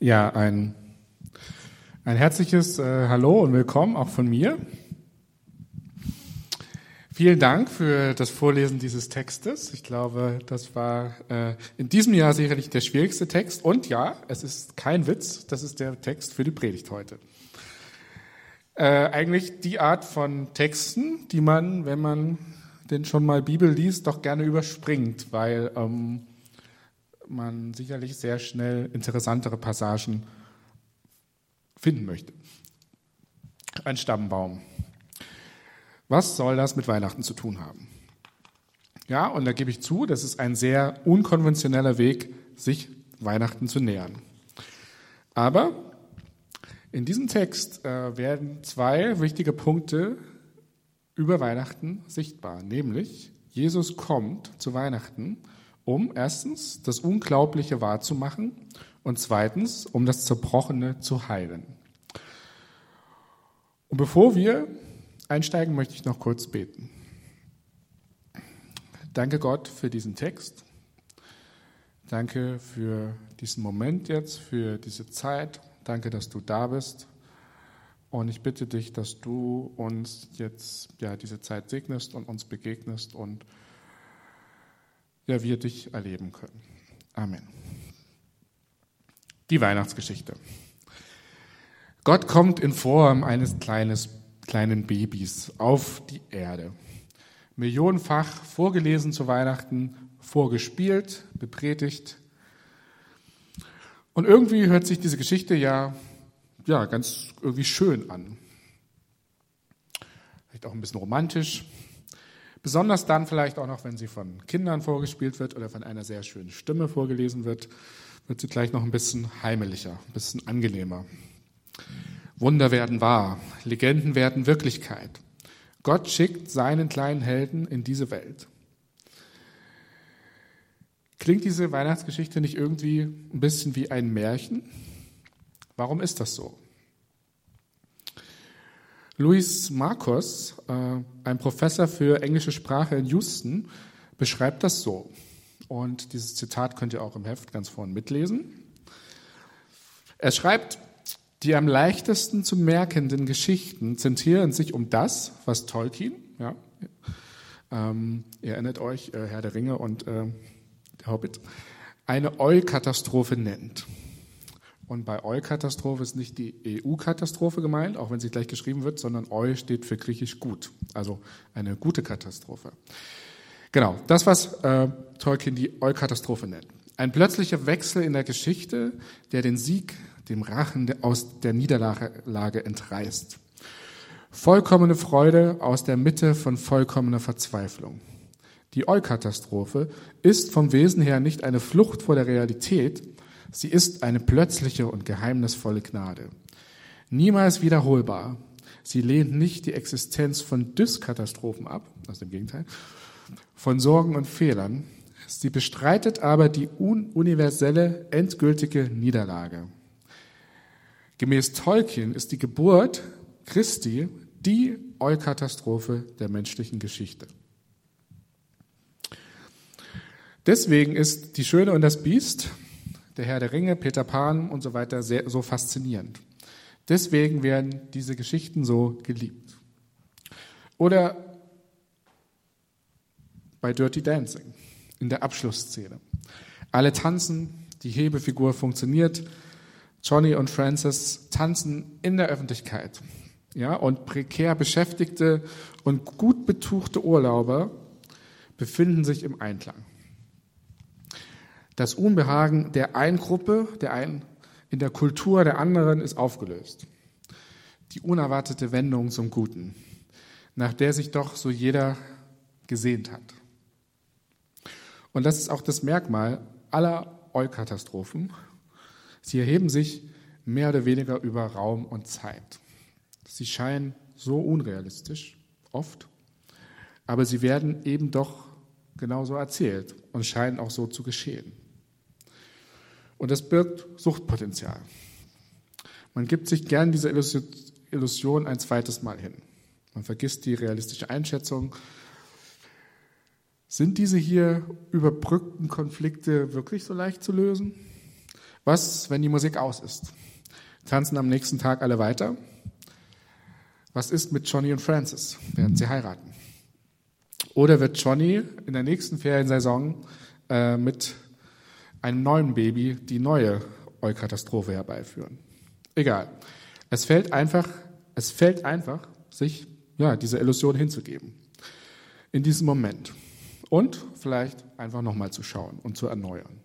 Ja, ein, ein herzliches äh, Hallo und Willkommen auch von mir. Vielen Dank für das Vorlesen dieses Textes. Ich glaube, das war äh, in diesem Jahr sicherlich der schwierigste Text. Und ja, es ist kein Witz, das ist der Text für die Predigt heute. Äh, eigentlich die Art von Texten, die man, wenn man denn schon mal Bibel liest, doch gerne überspringt, weil ähm, man sicherlich sehr schnell interessantere Passagen finden möchte. Ein Stammbaum. Was soll das mit Weihnachten zu tun haben? Ja, und da gebe ich zu, das ist ein sehr unkonventioneller Weg, sich Weihnachten zu nähern. Aber in diesem Text äh, werden zwei wichtige Punkte über Weihnachten sichtbar, nämlich Jesus kommt zu Weihnachten, um erstens das Unglaubliche wahrzumachen und zweitens, um das Zerbrochene zu heilen. Und bevor wir einsteigen, möchte ich noch kurz beten. Danke Gott für diesen Text. Danke für diesen Moment jetzt, für diese Zeit. Danke, dass du da bist. Und ich bitte dich, dass du uns jetzt ja diese Zeit segnest und uns begegnest und ja wir dich erleben können. Amen. Die Weihnachtsgeschichte. Gott kommt in Form eines kleines kleinen Babys auf die Erde. Millionenfach vorgelesen zu Weihnachten, vorgespielt, bepredigt. Und irgendwie hört sich diese Geschichte ja, ja ganz irgendwie schön an. Vielleicht auch ein bisschen romantisch. Besonders dann vielleicht auch noch, wenn sie von Kindern vorgespielt wird oder von einer sehr schönen Stimme vorgelesen wird, wird sie gleich noch ein bisschen heimeliger, ein bisschen angenehmer. Wunder werden wahr, Legenden werden Wirklichkeit. Gott schickt seinen kleinen Helden in diese Welt. Klingt diese Weihnachtsgeschichte nicht irgendwie ein bisschen wie ein Märchen? Warum ist das so? Luis Marcos, äh, ein Professor für englische Sprache in Houston, beschreibt das so. Und dieses Zitat könnt ihr auch im Heft ganz vorne mitlesen. Er schreibt, die am leichtesten zu merkenden Geschichten zentrieren sich um das, was Tolkien, ja, ähm, ihr erinnert euch, äh, Herr der Ringe und äh, der Hobbit, eine Eu-Katastrophe nennt. Und bei Eu-Katastrophe ist nicht die EU-Katastrophe gemeint, auch wenn sie gleich geschrieben wird, sondern Eu steht für griechisch gut, also eine gute Katastrophe. Genau, das, was äh, Tolkien die Eu-Katastrophe nennt. Ein plötzlicher Wechsel in der Geschichte, der den Sieg dem Rachen aus der Niederlage entreißt. Vollkommene Freude aus der Mitte von vollkommener Verzweiflung. Die Eukatastrophe ist vom Wesen her nicht eine Flucht vor der Realität, sie ist eine plötzliche und geheimnisvolle Gnade. Niemals wiederholbar. Sie lehnt nicht die Existenz von Dyskatastrophen ab, also im Gegenteil, von Sorgen und Fehlern. Sie bestreitet aber die universelle, endgültige Niederlage. Gemäß Tolkien ist die Geburt Christi die Eukatastrophe der menschlichen Geschichte. Deswegen ist Die Schöne und das Biest, der Herr der Ringe, Peter Pan und so weiter sehr, so faszinierend. Deswegen werden diese Geschichten so geliebt. Oder bei Dirty Dancing, in der Abschlussszene. Alle tanzen, die Hebefigur funktioniert, Johnny und Francis tanzen in der Öffentlichkeit. Ja, und prekär Beschäftigte und gut betuchte Urlauber befinden sich im Einklang. Das Unbehagen der einen Gruppe, der einen in der Kultur der anderen ist aufgelöst. Die unerwartete Wendung zum Guten, nach der sich doch so jeder gesehnt hat. Und das ist auch das Merkmal aller Eukatastrophen Sie erheben sich mehr oder weniger über Raum und Zeit. Sie scheinen so unrealistisch, oft, aber sie werden eben doch genauso erzählt und scheinen auch so zu geschehen. Und das birgt Suchtpotenzial. Man gibt sich gern dieser Illusion ein zweites Mal hin. Man vergisst die realistische Einschätzung. Sind diese hier überbrückten Konflikte wirklich so leicht zu lösen? Was, wenn die Musik aus ist? Tanzen am nächsten Tag alle weiter? Was ist mit Johnny und Francis, während sie heiraten? Oder wird Johnny in der nächsten Feriensaison äh, mit einem neuen Baby die neue Eukatastrophe herbeiführen? Egal. Es fällt einfach, es fällt einfach, sich ja, diese Illusion hinzugeben. In diesem Moment. Und vielleicht einfach nochmal zu schauen und zu erneuern.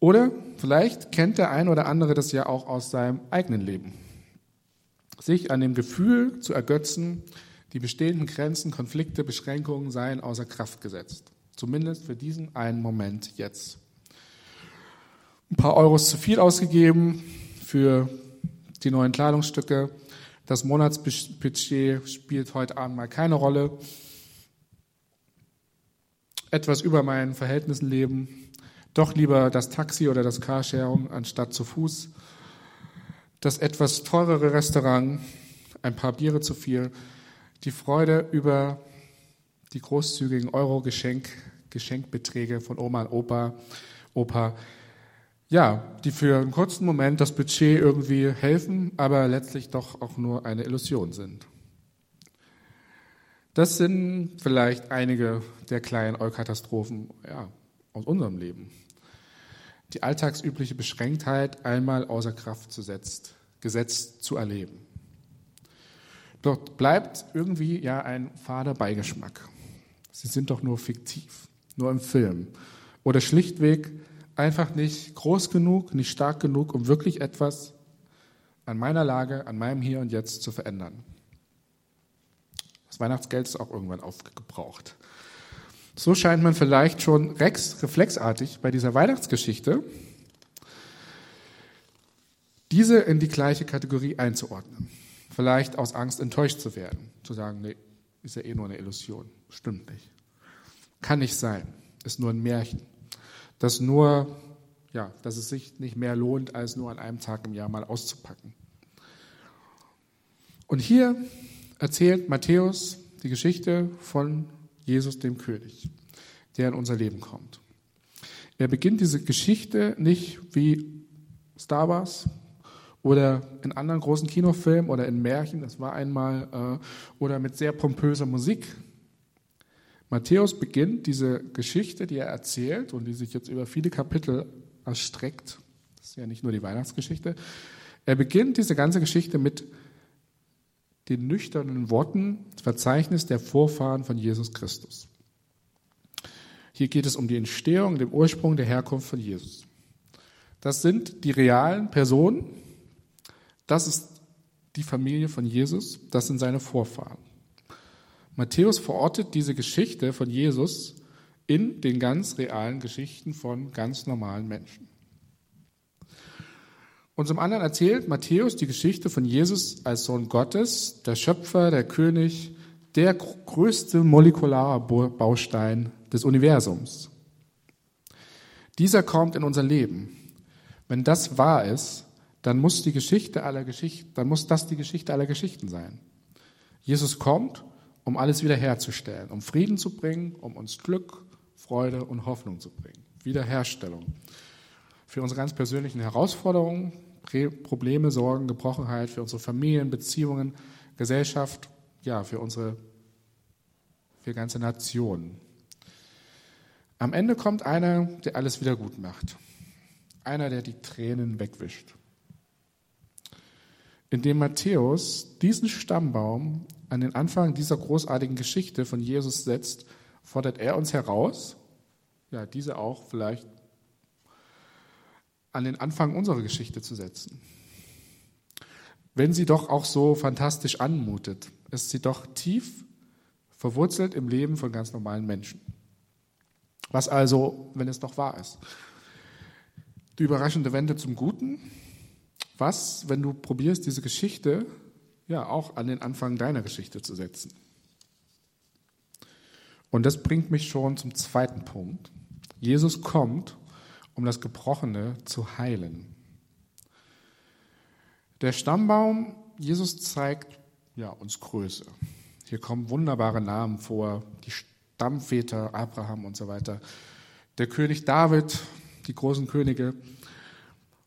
Oder vielleicht kennt der ein oder andere das ja auch aus seinem eigenen Leben. Sich an dem Gefühl zu ergötzen, die bestehenden Grenzen, Konflikte, Beschränkungen seien außer Kraft gesetzt. Zumindest für diesen einen Moment jetzt. Ein paar Euros zu viel ausgegeben für die neuen Kleidungsstücke. Das Monatsbudget spielt heute Abend mal keine Rolle. Etwas über meinen Verhältnissen leben. Doch lieber das Taxi oder das Carsharing anstatt zu Fuß. Das etwas teurere Restaurant, ein paar Biere zu viel die Freude über die großzügigen Euro-Geschenk, Geschenkbeträge von Oma und Opa, Opa, ja, die für einen kurzen Moment das Budget irgendwie helfen, aber letztlich doch auch nur eine Illusion sind. Das sind vielleicht einige der kleinen Eukatastrophen ja, aus unserem Leben. Die alltagsübliche Beschränktheit einmal außer Kraft zu setzt, gesetzt zu erleben. Dort bleibt irgendwie ja ein fader Beigeschmack. Sie sind doch nur fiktiv, nur im Film. Oder schlichtweg einfach nicht groß genug, nicht stark genug, um wirklich etwas an meiner Lage, an meinem Hier und Jetzt zu verändern. Das Weihnachtsgeld ist auch irgendwann aufgebraucht. So scheint man vielleicht schon rex, reflexartig bei dieser Weihnachtsgeschichte diese in die gleiche Kategorie einzuordnen. Vielleicht aus Angst enttäuscht zu werden, zu sagen, nee, ist ja eh nur eine Illusion, stimmt nicht. Kann nicht sein, ist nur ein Märchen. Das nur, ja, dass es sich nicht mehr lohnt, als nur an einem Tag im Jahr mal auszupacken. Und hier erzählt Matthäus die Geschichte von Jesus dem König, der in unser Leben kommt. Er beginnt diese Geschichte nicht wie Star Wars, oder in anderen großen Kinofilmen oder in Märchen, das war einmal, äh, oder mit sehr pompöser Musik. Matthäus beginnt diese Geschichte, die er erzählt und die sich jetzt über viele Kapitel erstreckt. Das ist ja nicht nur die Weihnachtsgeschichte. Er beginnt diese ganze Geschichte mit den nüchternen Worten, Verzeichnis der Vorfahren von Jesus Christus. Hier geht es um die Entstehung, den Ursprung der Herkunft von Jesus. Das sind die realen Personen, das ist die Familie von Jesus, das sind seine Vorfahren. Matthäus verortet diese Geschichte von Jesus in den ganz realen Geschichten von ganz normalen Menschen. Und zum anderen erzählt Matthäus die Geschichte von Jesus als Sohn Gottes, der Schöpfer, der König, der größte molekulare Baustein des Universums. Dieser kommt in unser Leben. Wenn das wahr ist, dann muss die Geschichte aller Geschichten, dann muss das die Geschichte aller Geschichten sein. Jesus kommt, um alles wiederherzustellen, um Frieden zu bringen, um uns Glück, Freude und Hoffnung zu bringen. Wiederherstellung. Für unsere ganz persönlichen Herausforderungen, Probleme, Sorgen, Gebrochenheit, für unsere Familien, Beziehungen, Gesellschaft, ja, für unsere, für ganze Nationen. Am Ende kommt einer, der alles wieder gut macht. Einer, der die Tränen wegwischt indem Matthäus diesen Stammbaum an den Anfang dieser großartigen Geschichte von Jesus setzt, fordert er uns heraus, ja, diese auch vielleicht an den Anfang unserer Geschichte zu setzen. Wenn sie doch auch so fantastisch anmutet, ist sie doch tief verwurzelt im Leben von ganz normalen Menschen. Was also, wenn es doch wahr ist? Die überraschende Wende zum Guten, was, wenn du probierst, diese Geschichte ja auch an den Anfang deiner Geschichte zu setzen? Und das bringt mich schon zum zweiten Punkt. Jesus kommt, um das Gebrochene zu heilen. Der Stammbaum, Jesus zeigt ja, uns Größe. Hier kommen wunderbare Namen vor, die Stammväter, Abraham und so weiter. Der König David, die großen Könige,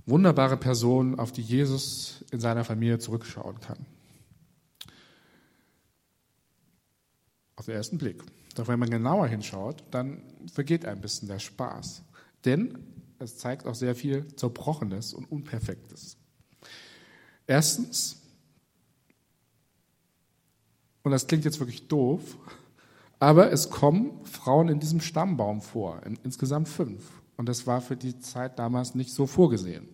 wunderbare Person, auf die Jesus in seiner Familie zurückschauen kann. Den ersten Blick. Doch wenn man genauer hinschaut, dann vergeht ein bisschen der Spaß. Denn es zeigt auch sehr viel Zerbrochenes und Unperfektes. Erstens, und das klingt jetzt wirklich doof, aber es kommen Frauen in diesem Stammbaum vor, insgesamt fünf. Und das war für die Zeit damals nicht so vorgesehen.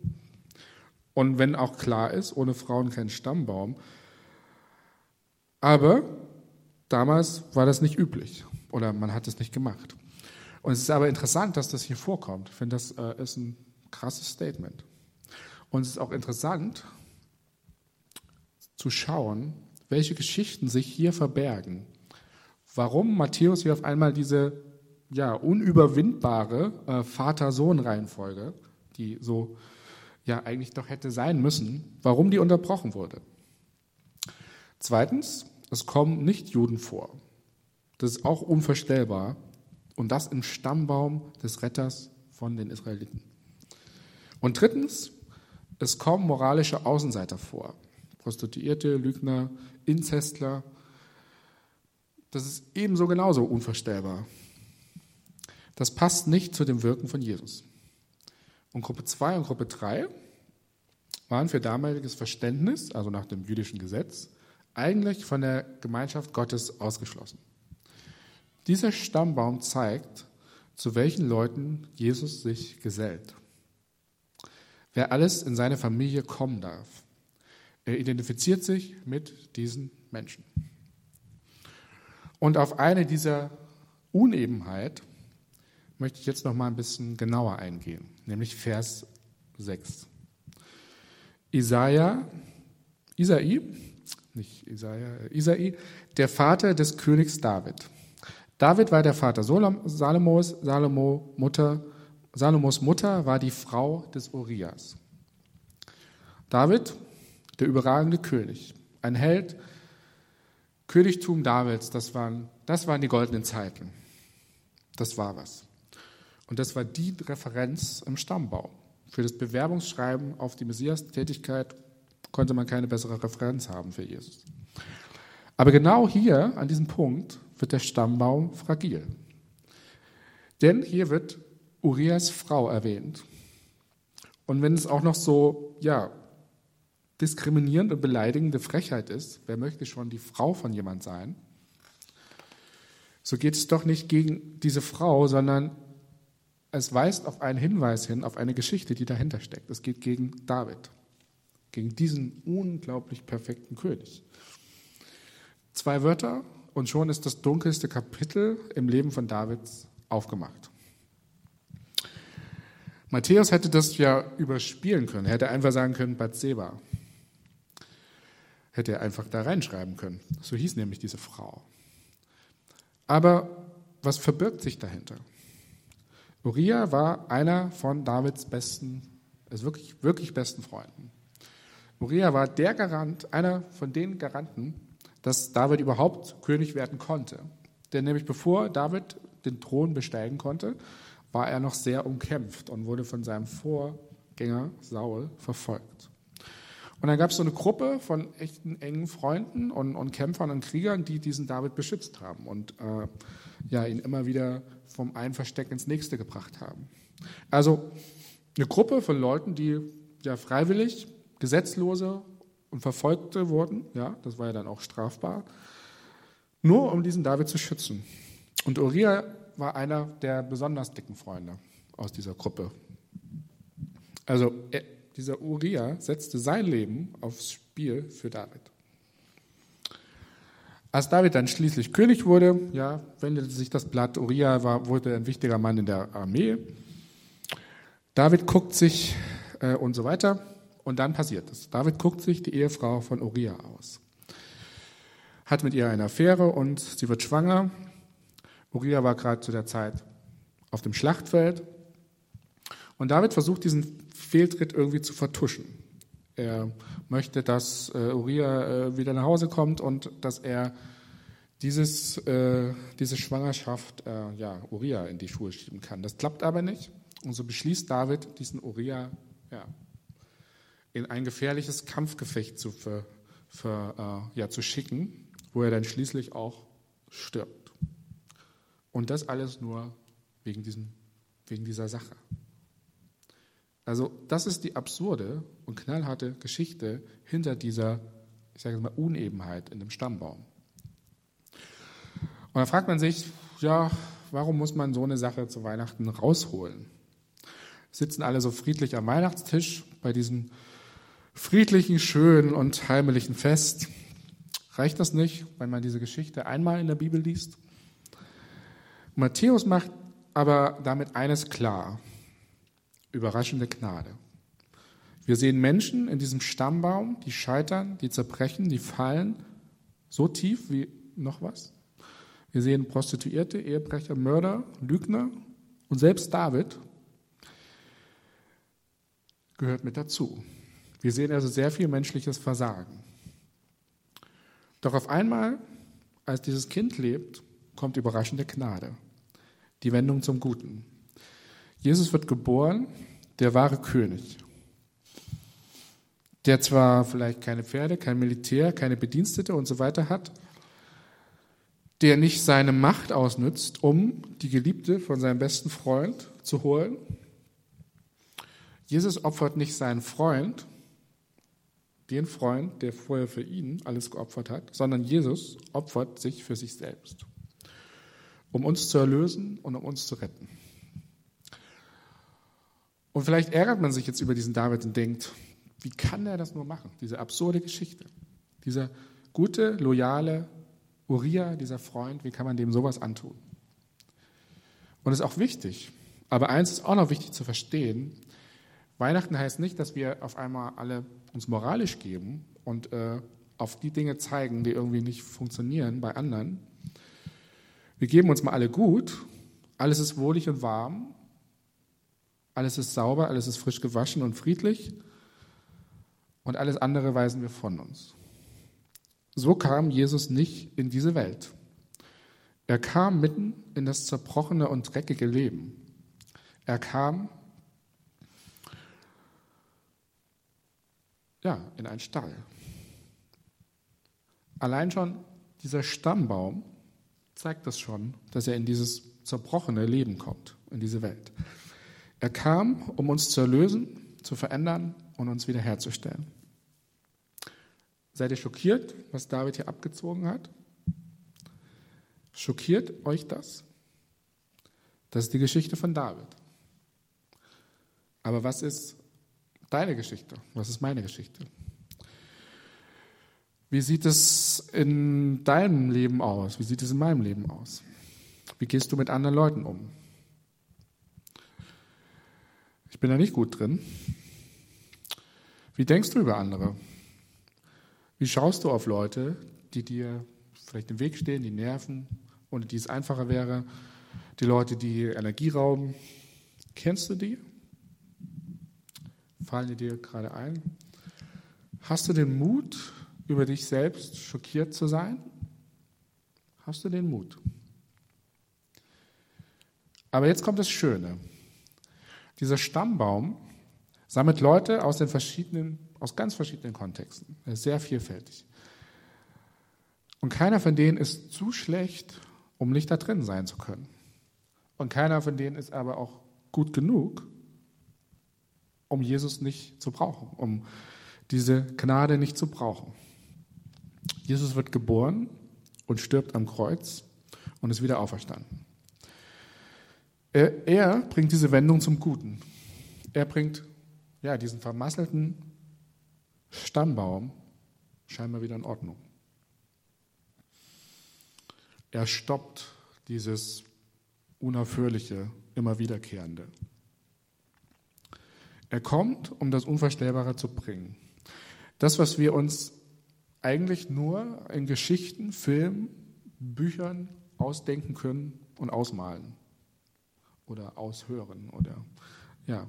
Und wenn auch klar ist, ohne Frauen kein Stammbaum. Aber damals war das nicht üblich oder man hat es nicht gemacht. Und es ist aber interessant, dass das hier vorkommt. Ich finde, das äh, ist ein krasses Statement. Und es ist auch interessant zu schauen, welche Geschichten sich hier verbergen. Warum Matthäus hier auf einmal diese ja, unüberwindbare äh, Vater-Sohn-Reihenfolge, die so ja eigentlich doch hätte sein müssen, warum die unterbrochen wurde. Zweitens, es kommen Nicht-Juden vor. Das ist auch unvorstellbar. Und das im Stammbaum des Retters von den Israeliten. Und drittens, es kommen moralische Außenseiter vor. Prostituierte, Lügner, Inzestler. Das ist ebenso genauso unvorstellbar. Das passt nicht zu dem Wirken von Jesus. Und Gruppe 2 und Gruppe 3 waren für damaliges Verständnis, also nach dem jüdischen Gesetz, eigentlich von der Gemeinschaft Gottes ausgeschlossen. Dieser Stammbaum zeigt, zu welchen Leuten Jesus sich gesellt. Wer alles in seine Familie kommen darf. Er identifiziert sich mit diesen Menschen. Und auf eine dieser Unebenheit möchte ich jetzt noch mal ein bisschen genauer eingehen, nämlich Vers 6. Isaiah, Isai, nicht Isaiah, Isai, der Vater des Königs David. David war der Vater Salomos, Salomo Mutter, Salomos Mutter war die Frau des Urias. David, der überragende König, ein Held, Königtum Davids, das waren, das waren die goldenen Zeiten. Das war was. Und das war die Referenz im Stammbaum. Für das Bewerbungsschreiben auf die Messias-Tätigkeit konnte man keine bessere Referenz haben für Jesus. Aber genau hier, an diesem Punkt, wird der Stammbaum fragil. Denn hier wird Urias Frau erwähnt. Und wenn es auch noch so, ja, diskriminierend und beleidigende Frechheit ist, wer möchte schon die Frau von jemand sein, so geht es doch nicht gegen diese Frau, sondern es weist auf einen Hinweis hin, auf eine Geschichte, die dahinter steckt. Es geht gegen David, gegen diesen unglaublich perfekten König. Zwei Wörter und schon ist das dunkelste Kapitel im Leben von Davids aufgemacht. Matthäus hätte das ja überspielen können, hätte einfach sagen können, Bathseba. Hätte er einfach da reinschreiben können. So hieß nämlich diese Frau. Aber was verbirgt sich dahinter? Uriah war einer von Davids besten, also wirklich, wirklich besten Freunden. Uriah war der Garant, einer von den Garanten, dass David überhaupt König werden konnte. Denn nämlich bevor David den Thron besteigen konnte, war er noch sehr umkämpft und wurde von seinem Vorgänger Saul verfolgt. Und dann gab es so eine Gruppe von echten engen Freunden und, und, Kämpfern und Kriegern, die diesen David beschützt haben und äh, ja, ihn immer wieder vom einen Versteck ins nächste gebracht haben. Also eine Gruppe von Leuten, die ja freiwillig Gesetzlose und Verfolgte wurden, ja, das war ja dann auch strafbar, nur um diesen David zu schützen. Und Uriah war einer der besonders dicken Freunde aus dieser Gruppe. Also er, dieser Uriah setzte sein Leben aufs Spiel für David. Als David dann schließlich König wurde, ja, wendete sich das Blatt. Uriah war, wurde ein wichtiger Mann in der Armee. David guckt sich äh, und so weiter. Und dann passiert es. David guckt sich die Ehefrau von Uriah aus. Hat mit ihr eine Affäre und sie wird schwanger. Uriah war gerade zu der Zeit auf dem Schlachtfeld. Und David versucht, diesen Fehltritt irgendwie zu vertuschen. Er möchte, dass äh, Uriah äh, wieder nach Hause kommt und dass er dieses, äh, diese Schwangerschaft äh, ja, Uriah in die Schuhe schieben kann. Das klappt aber nicht. Und so beschließt David, diesen Uriah ja, in ein gefährliches Kampfgefecht zu, ver, ver, äh, ja, zu schicken, wo er dann schließlich auch stirbt. Und das alles nur wegen, diesem, wegen dieser Sache. Also das ist die absurde und knallharte Geschichte hinter dieser, ich sage mal, Unebenheit in dem Stammbaum. Und da fragt man sich, ja, warum muss man so eine Sache zu Weihnachten rausholen? Sitzen alle so friedlich am Weihnachtstisch bei diesem friedlichen, schönen und heimlichen Fest. Reicht das nicht, wenn man diese Geschichte einmal in der Bibel liest? Matthäus macht aber damit eines klar überraschende Gnade. Wir sehen Menschen in diesem Stammbaum, die scheitern, die zerbrechen, die fallen so tief wie noch was. Wir sehen Prostituierte, Ehebrecher, Mörder, Lügner und selbst David gehört mit dazu. Wir sehen also sehr viel menschliches Versagen. Doch auf einmal, als dieses Kind lebt, kommt überraschende Gnade, die Wendung zum Guten. Jesus wird geboren, der wahre König, der zwar vielleicht keine Pferde, kein Militär, keine Bedienstete und so weiter hat, der nicht seine Macht ausnützt, um die Geliebte von seinem besten Freund zu holen. Jesus opfert nicht seinen Freund, den Freund, der vorher für ihn alles geopfert hat, sondern Jesus opfert sich für sich selbst, um uns zu erlösen und um uns zu retten. Und vielleicht ärgert man sich jetzt über diesen David und denkt, wie kann er das nur machen? Diese absurde Geschichte. Dieser gute, loyale Uriah, dieser Freund, wie kann man dem sowas antun? Und es ist auch wichtig, aber eins ist auch noch wichtig zu verstehen, Weihnachten heißt nicht, dass wir auf einmal alle uns moralisch geben und äh, auf die Dinge zeigen, die irgendwie nicht funktionieren bei anderen. Wir geben uns mal alle gut, alles ist wohlig und warm alles ist sauber, alles ist frisch gewaschen und friedlich und alles andere weisen wir von uns. So kam Jesus nicht in diese Welt. Er kam mitten in das zerbrochene und dreckige Leben. Er kam ja, in einen Stall. Allein schon dieser Stammbaum zeigt das schon, dass er in dieses zerbrochene Leben kommt, in diese Welt. Er kam, um uns zu erlösen, zu verändern und uns wiederherzustellen. Seid ihr schockiert, was David hier abgezogen hat? Schockiert euch das? Das ist die Geschichte von David. Aber was ist deine Geschichte? Was ist meine Geschichte? Wie sieht es in deinem Leben aus? Wie sieht es in meinem Leben aus? Wie gehst du mit anderen Leuten um? Ich bin da nicht gut drin. Wie denkst du über andere? Wie schaust du auf Leute, die dir vielleicht im Weg stehen, die nerven, ohne die es einfacher wäre? Die Leute, die Energie rauben. Kennst du die? Fallen die dir gerade ein? Hast du den Mut, über dich selbst schockiert zu sein? Hast du den Mut? Aber jetzt kommt das Schöne. Dieser Stammbaum sammelt Leute aus den verschiedenen, aus ganz verschiedenen Kontexten. Er ist sehr vielfältig. Und keiner von denen ist zu schlecht, um nicht da drin sein zu können. Und keiner von denen ist aber auch gut genug, um Jesus nicht zu brauchen, um diese Gnade nicht zu brauchen. Jesus wird geboren und stirbt am Kreuz und ist wieder auferstanden. Er, er bringt diese Wendung zum Guten. Er bringt ja, diesen vermasselten Stammbaum scheinbar wieder in Ordnung. Er stoppt dieses unaufhörliche, immer wiederkehrende. Er kommt, um das Unvorstellbare zu bringen. Das, was wir uns eigentlich nur in Geschichten, Filmen, Büchern ausdenken können und ausmalen oder aushören oder ja.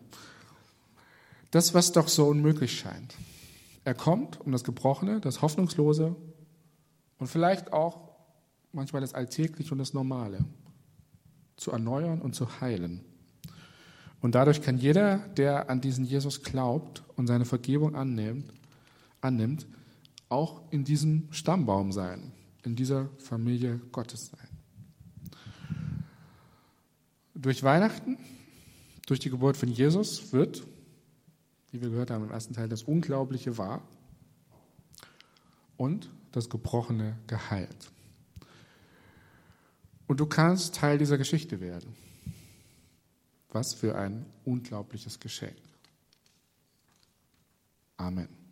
Das, was doch so unmöglich scheint. Er kommt, um das Gebrochene, das Hoffnungslose und vielleicht auch manchmal das Alltägliche und das Normale zu erneuern und zu heilen. Und dadurch kann jeder, der an diesen Jesus glaubt und seine Vergebung annimmt, annimmt auch in diesem Stammbaum sein, in dieser Familie Gottes sein. Durch Weihnachten, durch die Geburt von Jesus wird, wie wir gehört haben im ersten Teil, das Unglaubliche wahr und das Gebrochene geheilt. Und du kannst Teil dieser Geschichte werden. Was für ein unglaubliches Geschenk. Amen.